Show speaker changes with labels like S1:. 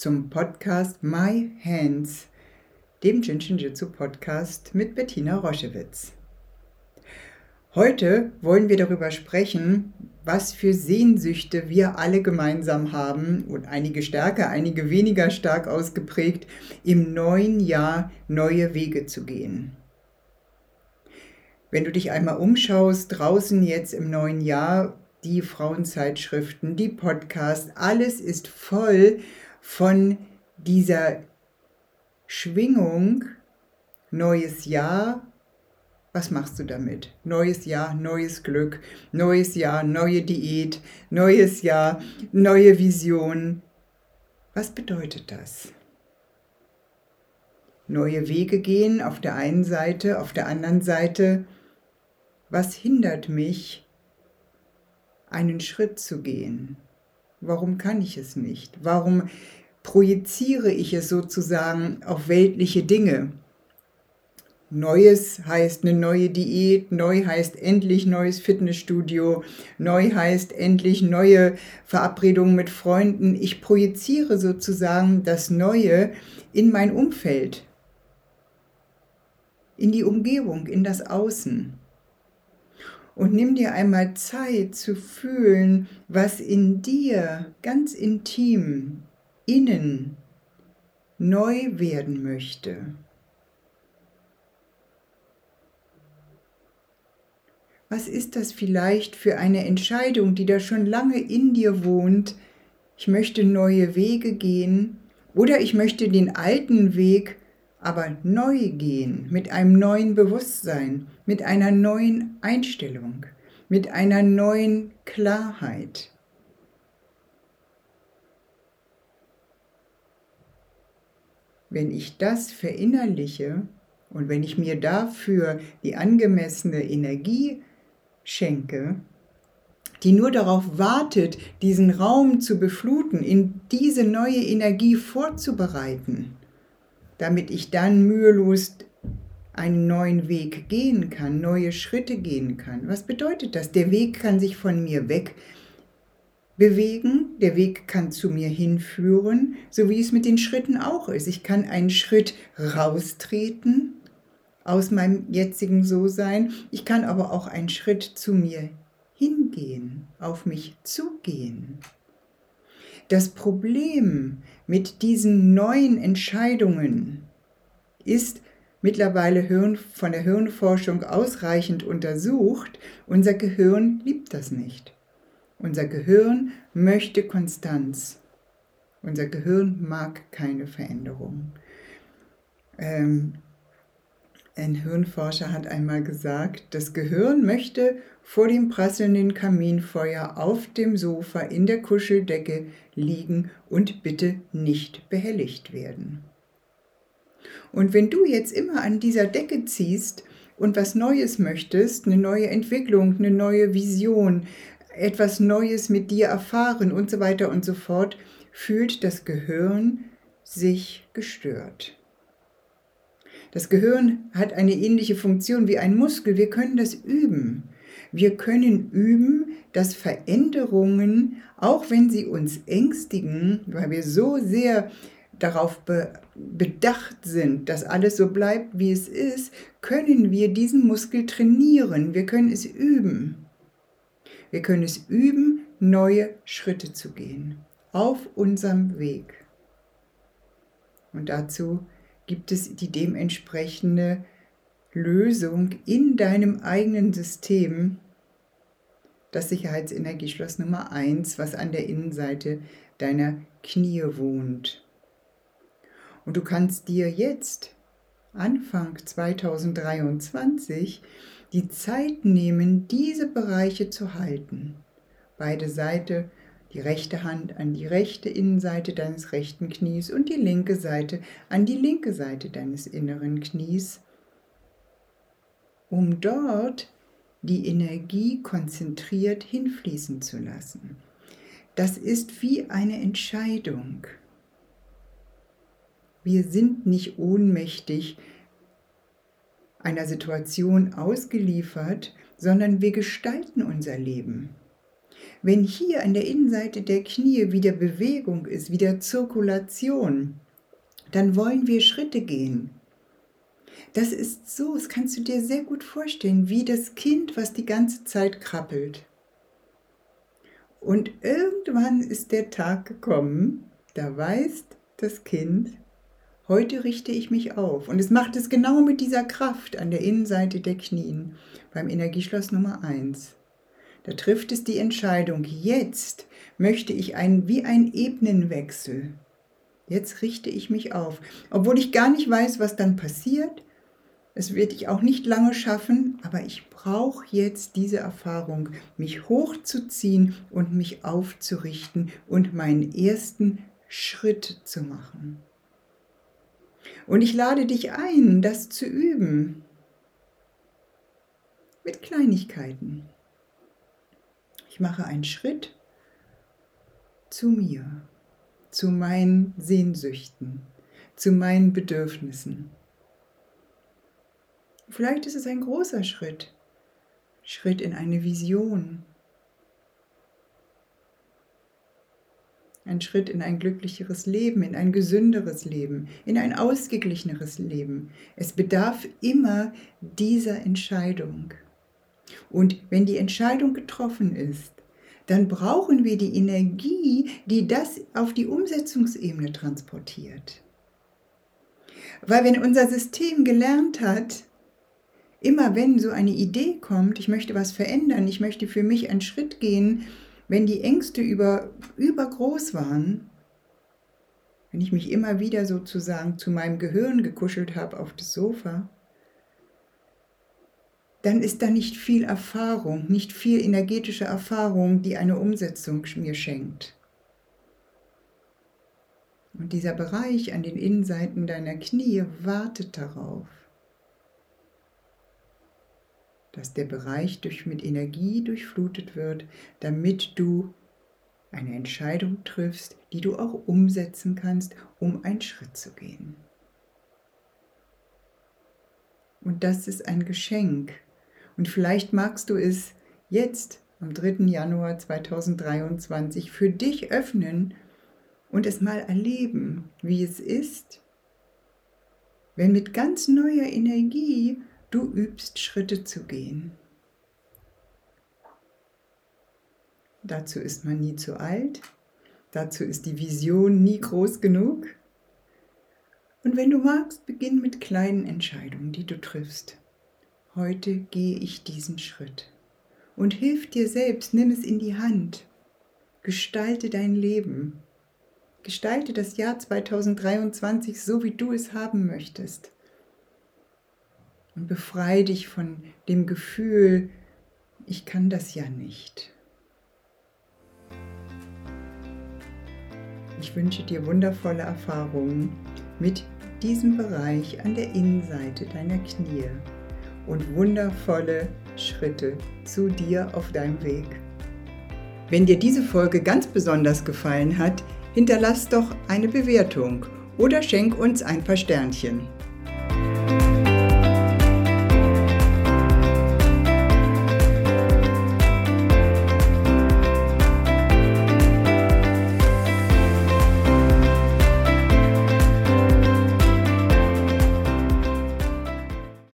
S1: zum Podcast My Hands, dem Jinshin Jitsu Podcast mit Bettina Roschewitz. Heute wollen wir darüber sprechen, was für Sehnsüchte wir alle gemeinsam haben und einige stärker, einige weniger stark ausgeprägt, im neuen Jahr neue Wege zu gehen. Wenn du dich einmal umschaust, draußen jetzt im neuen Jahr, die Frauenzeitschriften, die Podcasts, alles ist voll von dieser Schwingung, neues Jahr, was machst du damit? Neues Jahr, neues Glück, neues Jahr, neue Diät, neues Jahr, neue Vision. Was bedeutet das? Neue Wege gehen auf der einen Seite, auf der anderen Seite, was hindert mich, einen Schritt zu gehen? Warum kann ich es nicht? Warum projiziere ich es sozusagen auf weltliche Dinge? Neues heißt eine neue Diät, neu heißt endlich neues Fitnessstudio, neu heißt endlich neue Verabredungen mit Freunden. Ich projiziere sozusagen das Neue in mein Umfeld, in die Umgebung, in das Außen und nimm dir einmal Zeit zu fühlen, was in dir ganz intim, innen neu werden möchte. Was ist das vielleicht für eine Entscheidung, die da schon lange in dir wohnt? Ich möchte neue Wege gehen oder ich möchte den alten Weg aber neu gehen, mit einem neuen Bewusstsein, mit einer neuen Einstellung, mit einer neuen Klarheit. Wenn ich das verinnerliche und wenn ich mir dafür die angemessene Energie schenke, die nur darauf wartet, diesen Raum zu befluten, in diese neue Energie vorzubereiten, damit ich dann mühelos einen neuen Weg gehen kann, neue Schritte gehen kann. Was bedeutet das? Der Weg kann sich von mir weg bewegen, der Weg kann zu mir hinführen, so wie es mit den Schritten auch ist. Ich kann einen Schritt raustreten aus meinem jetzigen So-Sein, ich kann aber auch einen Schritt zu mir hingehen, auf mich zugehen. Das Problem mit diesen neuen Entscheidungen ist mittlerweile Hirn, von der Hirnforschung ausreichend untersucht. Unser Gehirn liebt das nicht. Unser Gehirn möchte Konstanz. Unser Gehirn mag keine Veränderung. Ähm, ein Hirnforscher hat einmal gesagt, das Gehirn möchte vor dem prasselnden Kaminfeuer auf dem Sofa in der Kuscheldecke liegen und bitte nicht behelligt werden. Und wenn du jetzt immer an dieser Decke ziehst und was Neues möchtest, eine neue Entwicklung, eine neue Vision, etwas Neues mit dir erfahren und so weiter und so fort, fühlt das Gehirn sich gestört. Das Gehirn hat eine ähnliche Funktion wie ein Muskel. Wir können das üben. Wir können üben, dass Veränderungen, auch wenn sie uns ängstigen, weil wir so sehr darauf be bedacht sind, dass alles so bleibt, wie es ist, können wir diesen Muskel trainieren. Wir können es üben. Wir können es üben, neue Schritte zu gehen auf unserem Weg. Und dazu gibt es die dementsprechende Lösung in deinem eigenen System, das Sicherheitsenergieschloss Nummer 1, was an der Innenseite deiner Knie wohnt. Und du kannst dir jetzt, Anfang 2023, die Zeit nehmen, diese Bereiche zu halten. Beide Seite Die rechte Hand an die rechte Innenseite deines rechten Knies und die linke Seite an die linke Seite deines inneren Knies, um dort die Energie konzentriert hinfließen zu lassen. Das ist wie eine Entscheidung. Wir sind nicht ohnmächtig einer Situation ausgeliefert, sondern wir gestalten unser Leben. Wenn hier an der Innenseite der Knie wieder Bewegung ist, wieder Zirkulation, dann wollen wir Schritte gehen. Das ist so, das kannst du dir sehr gut vorstellen, wie das Kind, was die ganze Zeit krabbelt. Und irgendwann ist der Tag gekommen, da weiß das Kind, heute richte ich mich auf. Und es macht es genau mit dieser Kraft an der Innenseite der Knien beim Energieschloss Nummer 1. Da trifft es die Entscheidung, jetzt möchte ich ein, wie ein Ebenenwechsel. Jetzt richte ich mich auf, obwohl ich gar nicht weiß, was dann passiert. Es wird ich auch nicht lange schaffen, aber ich brauche jetzt diese Erfahrung, mich hochzuziehen und mich aufzurichten und meinen ersten Schritt zu machen. Und ich lade dich ein, das zu üben. Mit Kleinigkeiten. Mache einen Schritt zu mir, zu meinen Sehnsüchten, zu meinen Bedürfnissen. Vielleicht ist es ein großer Schritt, Schritt in eine Vision, ein Schritt in ein glücklicheres Leben, in ein gesünderes Leben, in ein ausgeglicheneres Leben. Es bedarf immer dieser Entscheidung. Und wenn die Entscheidung getroffen ist, dann brauchen wir die Energie, die das auf die Umsetzungsebene transportiert. Weil wenn unser System gelernt hat, immer wenn so eine Idee kommt, ich möchte was verändern, ich möchte für mich einen Schritt gehen, wenn die Ängste über, übergroß waren, wenn ich mich immer wieder sozusagen zu meinem Gehirn gekuschelt habe auf das Sofa, dann ist da nicht viel Erfahrung, nicht viel energetische Erfahrung, die eine Umsetzung mir schenkt. Und dieser Bereich an den Innenseiten deiner Knie wartet darauf dass der Bereich durch, mit Energie durchflutet wird, damit du eine Entscheidung triffst, die du auch umsetzen kannst, um einen Schritt zu gehen. Und das ist ein Geschenk. Und vielleicht magst du es jetzt am 3. Januar 2023 für dich öffnen und es mal erleben, wie es ist, wenn mit ganz neuer Energie Du übst Schritte zu gehen. Dazu ist man nie zu alt, dazu ist die Vision nie groß genug. Und wenn du magst, beginn mit kleinen Entscheidungen, die du triffst. Heute gehe ich diesen Schritt. Und hilf dir selbst, nimm es in die Hand. Gestalte dein Leben. Gestalte das Jahr 2023 so, wie du es haben möchtest und befreie dich von dem Gefühl, ich kann das ja nicht. Ich wünsche dir wundervolle Erfahrungen mit diesem Bereich an der Innenseite deiner Knie und wundervolle Schritte zu dir auf deinem Weg. Wenn dir diese Folge ganz besonders gefallen hat, hinterlass doch eine Bewertung oder schenk uns ein paar Sternchen.